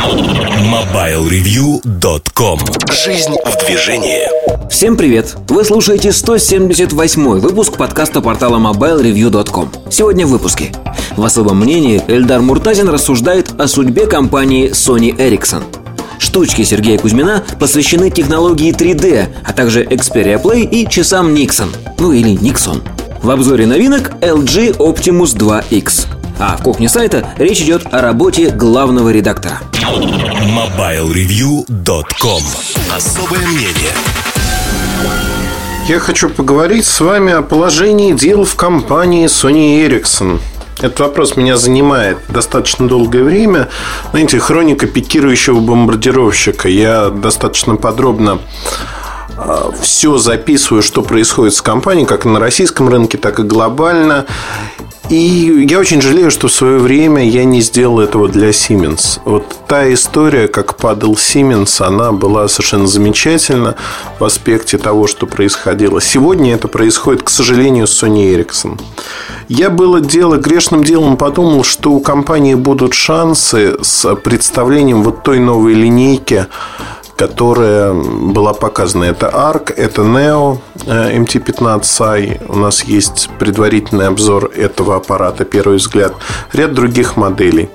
MobileReview.com Жизнь в движении Всем привет! Вы слушаете 178 выпуск подкаста портала MobileReview.com Сегодня в выпуске В особом мнении Эльдар Муртазин рассуждает о судьбе компании Sony Ericsson Штучки Сергея Кузьмина посвящены технологии 3D, а также Xperia Play и часам Nixon, ну или Nixon. В обзоре новинок LG Optimus 2X. А в кухне сайта речь идет о работе главного редактора. MobileReview.com Особое мнение Я хочу поговорить с вами о положении дел в компании Sony Ericsson. Этот вопрос меня занимает достаточно долгое время. Знаете, хроника пикирующего бомбардировщика. Я достаточно подробно а, все записываю, что происходит с компанией, как на российском рынке, так и глобально. И я очень жалею, что в свое время я не сделал этого для Siemens. Вот та история, как падал Siemens, она была совершенно замечательна в аспекте того, что происходило. Сегодня это происходит, к сожалению, с Sony Ericsson. Я было дело, грешным делом подумал, что у компании будут шансы с представлением вот той новой линейки которая была показана. Это ARC, это Neo MT-15i. У нас есть предварительный обзор этого аппарата, первый взгляд. Ряд других моделей.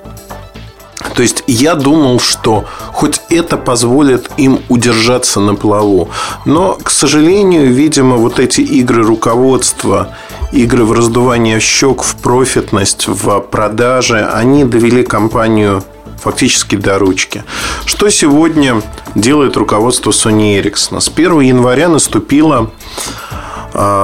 То есть я думал, что хоть это позволит им удержаться на плаву. Но, к сожалению, видимо, вот эти игры руководства, игры в раздувание щек, в профитность, в продаже, они довели компанию фактически до ручки. Что сегодня делает руководство Sony Ericsson? С 1 января наступила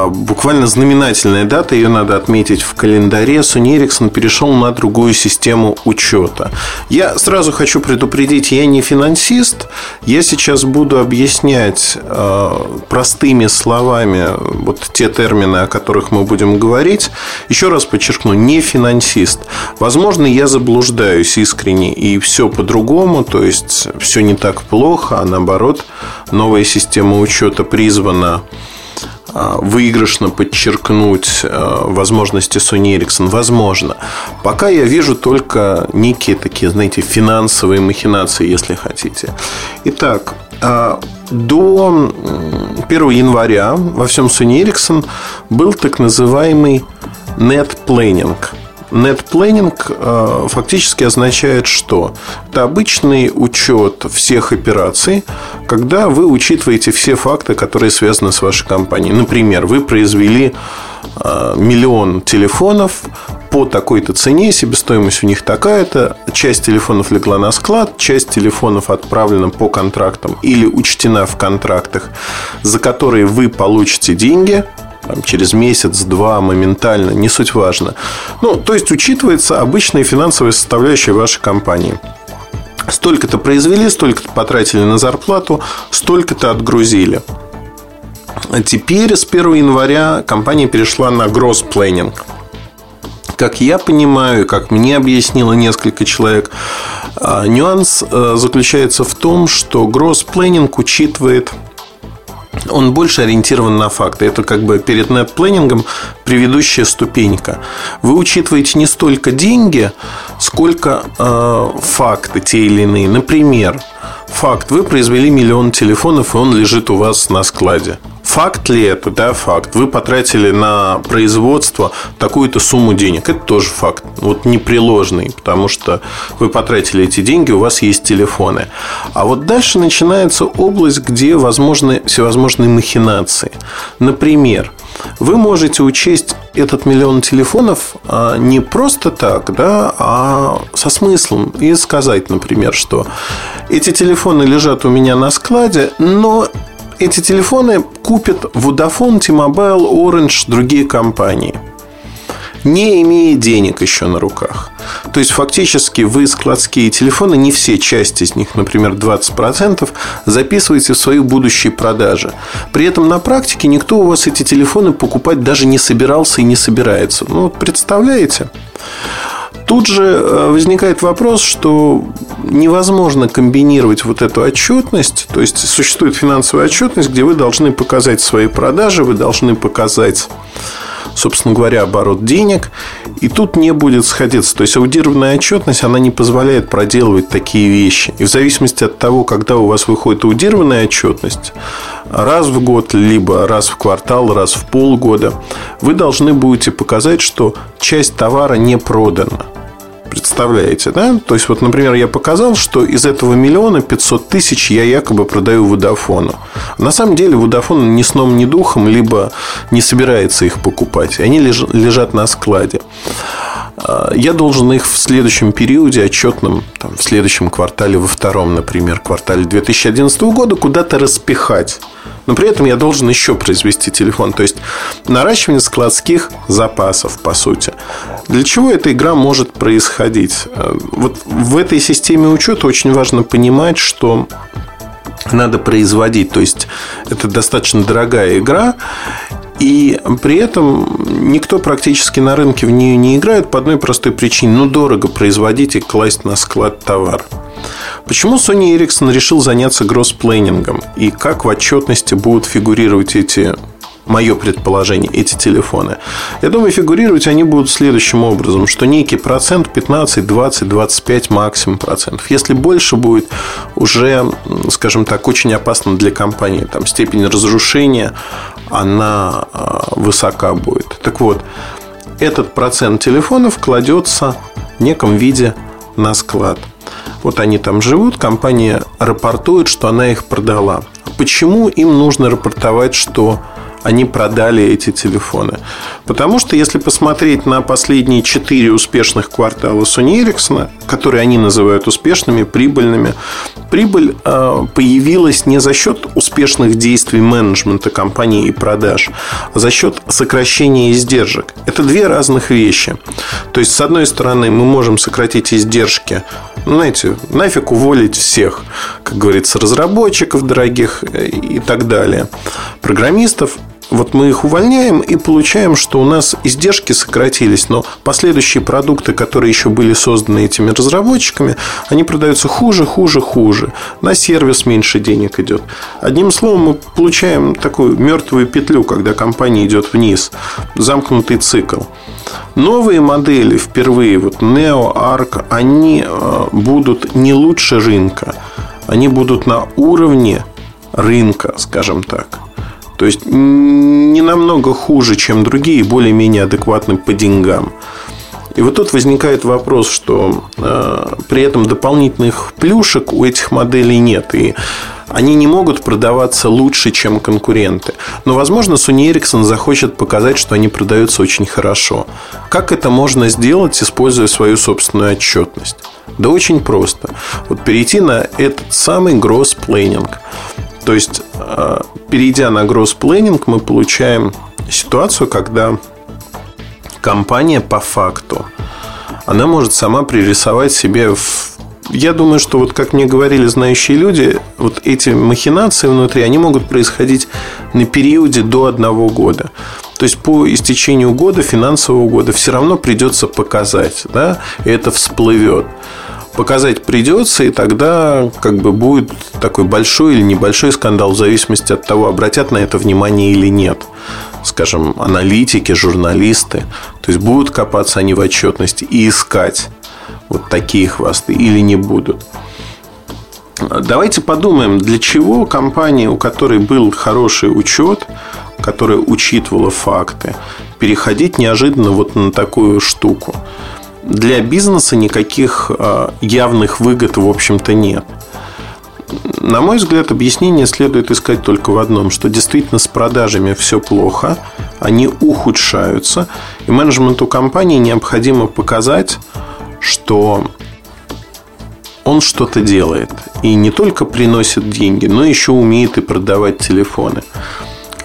буквально знаменательная дата, ее надо отметить в календаре. Sony Ericsson перешел на другую систему учета. Я сразу хочу предупредить, я не финансист. Я сейчас буду объяснять а, простыми словами вот те термины, о которых мы будем говорить. Еще раз подчеркну, не финансист. Возможно, я заблуждаюсь искренне и все по-другому, то есть все не так плохо, а наоборот, новая система учета призвана а, выигрышно подчеркнуть а, возможности Sony Ericsson? Возможно. Пока я вижу только некие такие, знаете, финансовые махинации, если хотите. Итак, а, до 1 января во всем Sony Ericsson был так называемый net planning – Нетпланинг э, фактически означает что? Это обычный учет всех операций, когда вы учитываете все факты, которые связаны с вашей компанией. Например, вы произвели э, миллион телефонов по такой-то цене, себестоимость у них такая-то, часть телефонов легла на склад, часть телефонов отправлена по контрактам или учтена в контрактах, за которые вы получите деньги – там, через месяц-два моментально, не суть важно. Ну, то есть учитывается обычная финансовая составляющая вашей компании. Столько-то произвели, столько-то потратили на зарплату, столько-то отгрузили. А теперь с 1 января компания перешла на gross planning. Как я понимаю, как мне объяснило несколько человек, а, нюанс э, заключается в том, что gross planning учитывает он больше ориентирован на факты. Это как бы перед нет-планингом предыдущая ступенька. Вы учитываете не столько деньги, сколько э, факты те или иные. Например, факт. Вы произвели миллион телефонов, и он лежит у вас на складе. Факт ли это? Да, факт. Вы потратили на производство такую-то сумму денег. Это тоже факт. Вот непреложный, потому что вы потратили эти деньги, у вас есть телефоны. А вот дальше начинается область, где возможны всевозможные махинации. Например, вы можете учесть этот миллион телефонов а, не просто так, да, а со смыслом. И сказать, например, что эти телефоны лежат у меня на складе, но эти телефоны купят Vodafone, T-Mobile, Orange, другие компании не имея денег еще на руках. То есть, фактически, вы складские телефоны, не все части из них, например, 20%, записываете в свои будущие продажи. При этом на практике никто у вас эти телефоны покупать даже не собирался и не собирается. Ну, вот представляете? Тут же э, возникает вопрос, что невозможно комбинировать вот эту отчетность. То есть существует финансовая отчетность, где вы должны показать свои продажи, вы должны показать собственно говоря, оборот денег. И тут не будет сходиться. То есть аудированная отчетность, она не позволяет проделывать такие вещи. И в зависимости от того, когда у вас выходит аудированная отчетность, раз в год, либо раз в квартал, раз в полгода, вы должны будете показать, что часть товара не продана. Представляете, да? То есть, вот, например, я показал, что из этого миллиона 500 тысяч я якобы продаю Водофону. На самом деле Водофон ни сном, ни духом, либо не собирается их покупать. Они лежат на складе. А, я должен их в следующем периоде отчетном, там, в следующем квартале, во втором, например, квартале 2011 года куда-то распихать но при этом я должен еще произвести телефон. То есть наращивание складских запасов, по сути. Для чего эта игра может происходить? Э, вот в этой системе учета очень важно понимать, что надо производить. То есть это достаточно дорогая игра. И при этом никто практически на рынке в нее не играет по одной простой причине. Ну, дорого производить и класть на склад товар. Почему Sony Ericsson решил заняться гроссплейнингом? И как в отчетности будут фигурировать эти мое предположение, эти телефоны. Я думаю, фигурировать они будут следующим образом, что некий процент 15, 20, 25 максимум процентов. Если больше будет, уже, скажем так, очень опасно для компании. Там степень разрушения, она а, высока будет. Так вот, этот процент телефонов кладется в неком виде на склад – вот они там живут, компания рапортует, что она их продала. Почему им нужно рапортовать, что они продали эти телефоны. Потому что если посмотреть на последние четыре успешных квартала Sony Ericsson, которые они называют успешными, прибыльными, прибыль э, появилась не за счет успешных действий менеджмента компании и продаж, а за счет сокращения издержек. Это две разных вещи. То есть, с одной стороны, мы можем сократить издержки, ну, знаете, нафиг уволить всех, как говорится, разработчиков дорогих э, и так далее, программистов, вот мы их увольняем и получаем, что у нас издержки сократились, но последующие продукты, которые еще были созданы этими разработчиками, они продаются хуже, хуже, хуже. На сервис меньше денег идет. Одним словом, мы получаем такую мертвую петлю, когда компания идет вниз. Замкнутый цикл. Новые модели впервые, вот Neo, Arc, они э, будут не лучше рынка. Они будут на уровне рынка, скажем так. То есть не намного хуже, чем другие, более-менее адекватны по деньгам. И вот тут возникает вопрос, что э, при этом дополнительных плюшек у этих моделей нет. И они не могут продаваться лучше, чем конкуренты. Но, возможно, Sony Ericsson захочет показать, что они продаются очень хорошо. Как это можно сделать, используя свою собственную отчетность? Да очень просто. Вот перейти на этот самый planning. То есть, э, перейдя на гросс-планинг, мы получаем ситуацию, когда компания по факту, она может сама пририсовать себе в я думаю, что вот как мне говорили знающие люди, вот эти махинации внутри, они могут происходить на периоде до одного года. То есть по истечению года, финансового года, все равно придется показать, да, и это всплывет показать придется, и тогда как бы будет такой большой или небольшой скандал в зависимости от того, обратят на это внимание или нет. Скажем, аналитики, журналисты. То есть будут копаться они в отчетности и искать вот такие хвосты или не будут. Давайте подумаем, для чего компания, у которой был хороший учет, которая учитывала факты, переходить неожиданно вот на такую штуку для бизнеса никаких а, явных выгод, в общем-то, нет. На мой взгляд, объяснение следует искать только в одном, что действительно с продажами все плохо, они ухудшаются, и менеджменту компании необходимо показать, что он что-то делает. И не только приносит деньги, но еще умеет и продавать телефоны.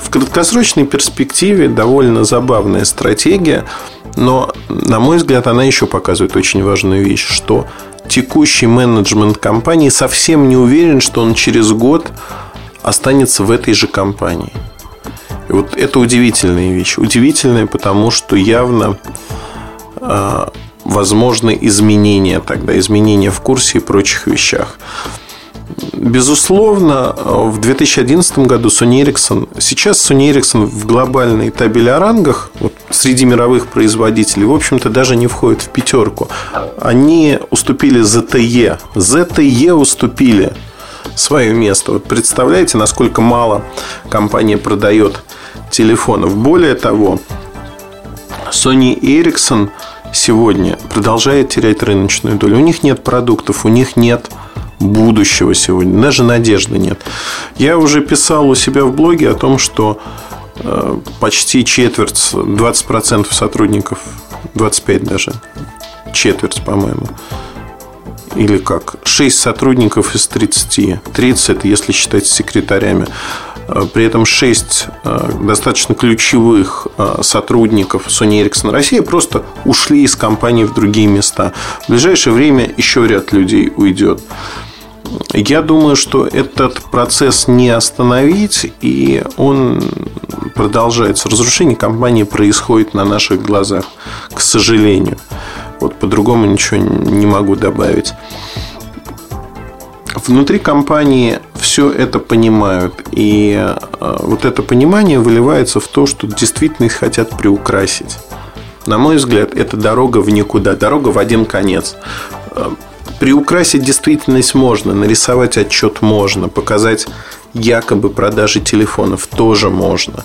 В краткосрочной перспективе довольно забавная стратегия – но, на мой взгляд, она еще показывает очень важную вещь, что текущий менеджмент компании совсем не уверен, что он через год останется в этой же компании. И вот это удивительная вещь. Удивительная, потому что явно э, возможны изменения тогда, изменения в курсе и прочих вещах. Безусловно, в 2011 году Sony Ericsson, сейчас Sony Ericsson в глобальной табели о рангах, вот среди мировых производителей, в общем-то, даже не входят в пятерку. Они уступили ZTE. ZTE уступили свое место. Вот представляете, насколько мало компания продает телефонов. Более того, Sony Ericsson сегодня продолжает терять рыночную долю. У них нет продуктов, у них нет будущего сегодня. Даже надежды нет. Я уже писал у себя в блоге о том, что почти четверть, 20% сотрудников, 25 даже, четверть, по-моему, или как, 6 сотрудников из 30, 30 это если считать секретарями, э, при этом 6 э, достаточно ключевых сотрудников Sony Ericsson России просто ушли из компании в другие места. В ближайшее время еще ряд людей уйдет. Я думаю, что этот процесс не остановить, и он продолжается. Разрушение компании происходит на наших глазах, к сожалению. Вот по-другому ничего не могу добавить. Внутри компании все это понимают. И э, вот это понимание выливается в то, что действительно их хотят приукрасить. На мой взгляд, это дорога в никуда, дорога в один конец. Приукрасить действительность можно, нарисовать отчет можно, показать якобы продажи телефонов тоже можно.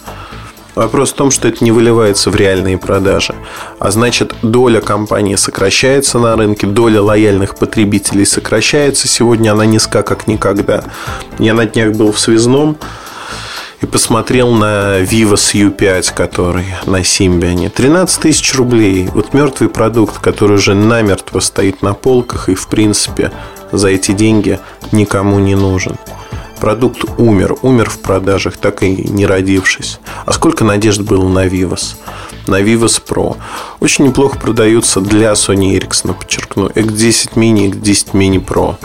Вопрос в том, что это не выливается в реальные продажи. А значит, доля компании сокращается на рынке, доля лояльных потребителей сокращается. Сегодня она низка, как никогда. Я на днях был в связном и посмотрел на Vivos U5, который на Симбиане. 13 тысяч рублей. Вот мертвый продукт, который уже намертво стоит на полках и, в принципе, за эти деньги никому не нужен. Продукт умер, умер в продажах, так и не родившись. А сколько надежд было на Vivos? На Vivos Pro. Очень неплохо продаются для Sony Ericsson, подчеркну. X10 Mini, X10 Mini Pro.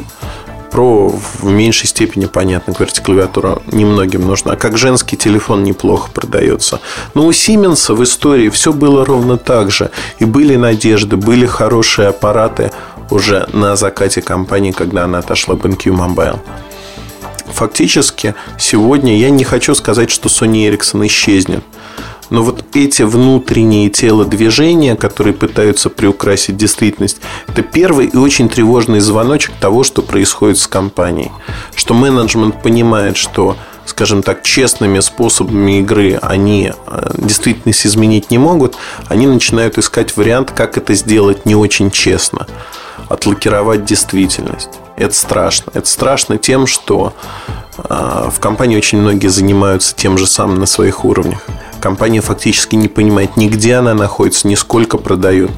Pro в меньшей степени понятно, говорите, клавиатура немногим нужна. Как женский телефон неплохо продается. Но у Siemens в истории все было ровно так же. И были надежды, были хорошие аппараты уже на закате компании, когда она отошла в BenQ Mobile. Фактически, сегодня я не хочу сказать, что Sony Ericsson исчезнет. Эти внутренние телодвижения, которые пытаются приукрасить действительность, это первый и очень тревожный звоночек того, что происходит с компанией. Что менеджмент понимает, что скажем так, честными способами игры они э, действительность изменить не могут, они начинают искать вариант, как это сделать не очень честно. Отлакировать действительность. Это страшно. Это страшно тем, что э, в компании очень многие занимаются тем же самым на своих уровнях компания фактически не понимает ни где она находится, ни сколько продает,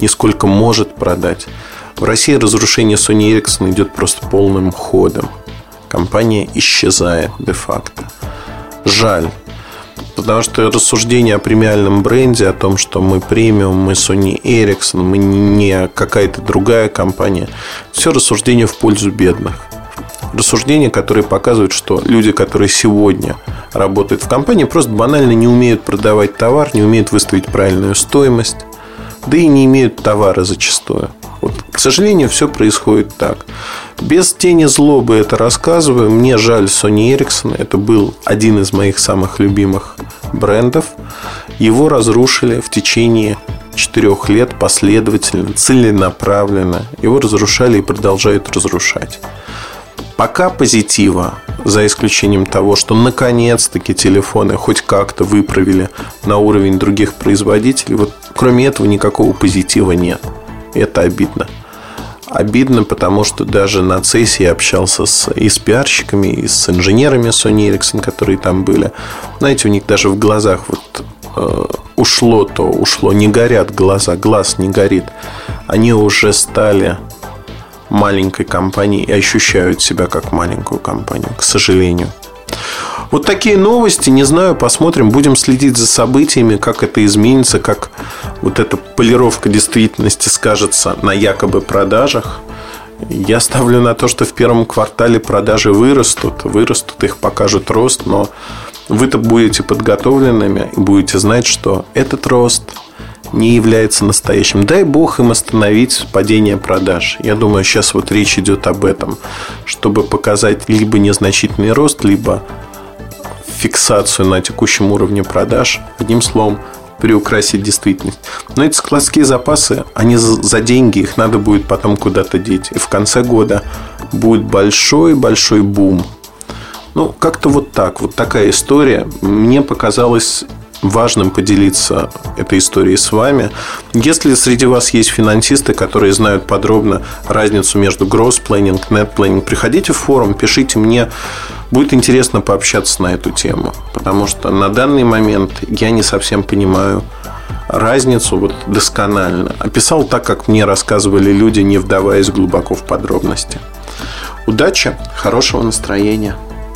ни сколько может продать. В России разрушение Sony Ericsson идет просто полным ходом. Компания исчезает де-факто. Жаль. Потому что рассуждение о премиальном бренде, о том, что мы премиум, мы Sony Ericsson, мы не какая-то другая компания, все рассуждение в пользу бедных рассуждения, которые показывают, что люди, которые сегодня работают в компании, просто банально не умеют продавать товар, не умеют выставить правильную стоимость, да и не имеют товара зачастую. Вот, к сожалению, все происходит так. Без тени злобы это рассказываю. Мне жаль Sony Ericsson. Это был один из моих самых любимых брендов. Его разрушили в течение четырех лет последовательно, целенаправленно. Его разрушали и продолжают разрушать. Пока позитива, за исключением того, что наконец-таки телефоны хоть как-то выправили на уровень других производителей, вот кроме этого никакого позитива нет. Это обидно. Обидно, потому что даже на CES я общался с, и с пиарщиками, и с инженерами Sony Ericsson, которые там были. Знаете, у них даже в глазах вот э, ушло то, ушло, не горят глаза, глаз не горит. Они уже стали маленькой компании и ощущают себя как маленькую компанию, к сожалению. Вот такие новости, не знаю, посмотрим, будем следить за событиями, как это изменится, как вот эта полировка действительности скажется на якобы продажах. Я ставлю на то, что в первом квартале продажи вырастут, вырастут, их покажут рост, но вы-то будете подготовленными и будете знать, что этот рост не является настоящим. Дай бог им остановить падение продаж. Я думаю, сейчас вот речь идет об этом, чтобы показать либо незначительный рост, либо фиксацию на текущем уровне продаж. Одним словом, приукрасить действительность. Но эти складские запасы, они за деньги, их надо будет потом куда-то деть. И в конце года будет большой-большой бум. Ну, как-то вот так, вот такая история. Мне показалось важным поделиться этой историей с вами. Если среди вас есть финансисты, которые знают подробно разницу между gross planning, net planning, приходите в форум, пишите мне. Будет интересно пообщаться на эту тему. Потому что на данный момент я не совсем понимаю разницу вот досконально. Описал так, как мне рассказывали люди, не вдаваясь глубоко в подробности. Удачи, хорошего настроения.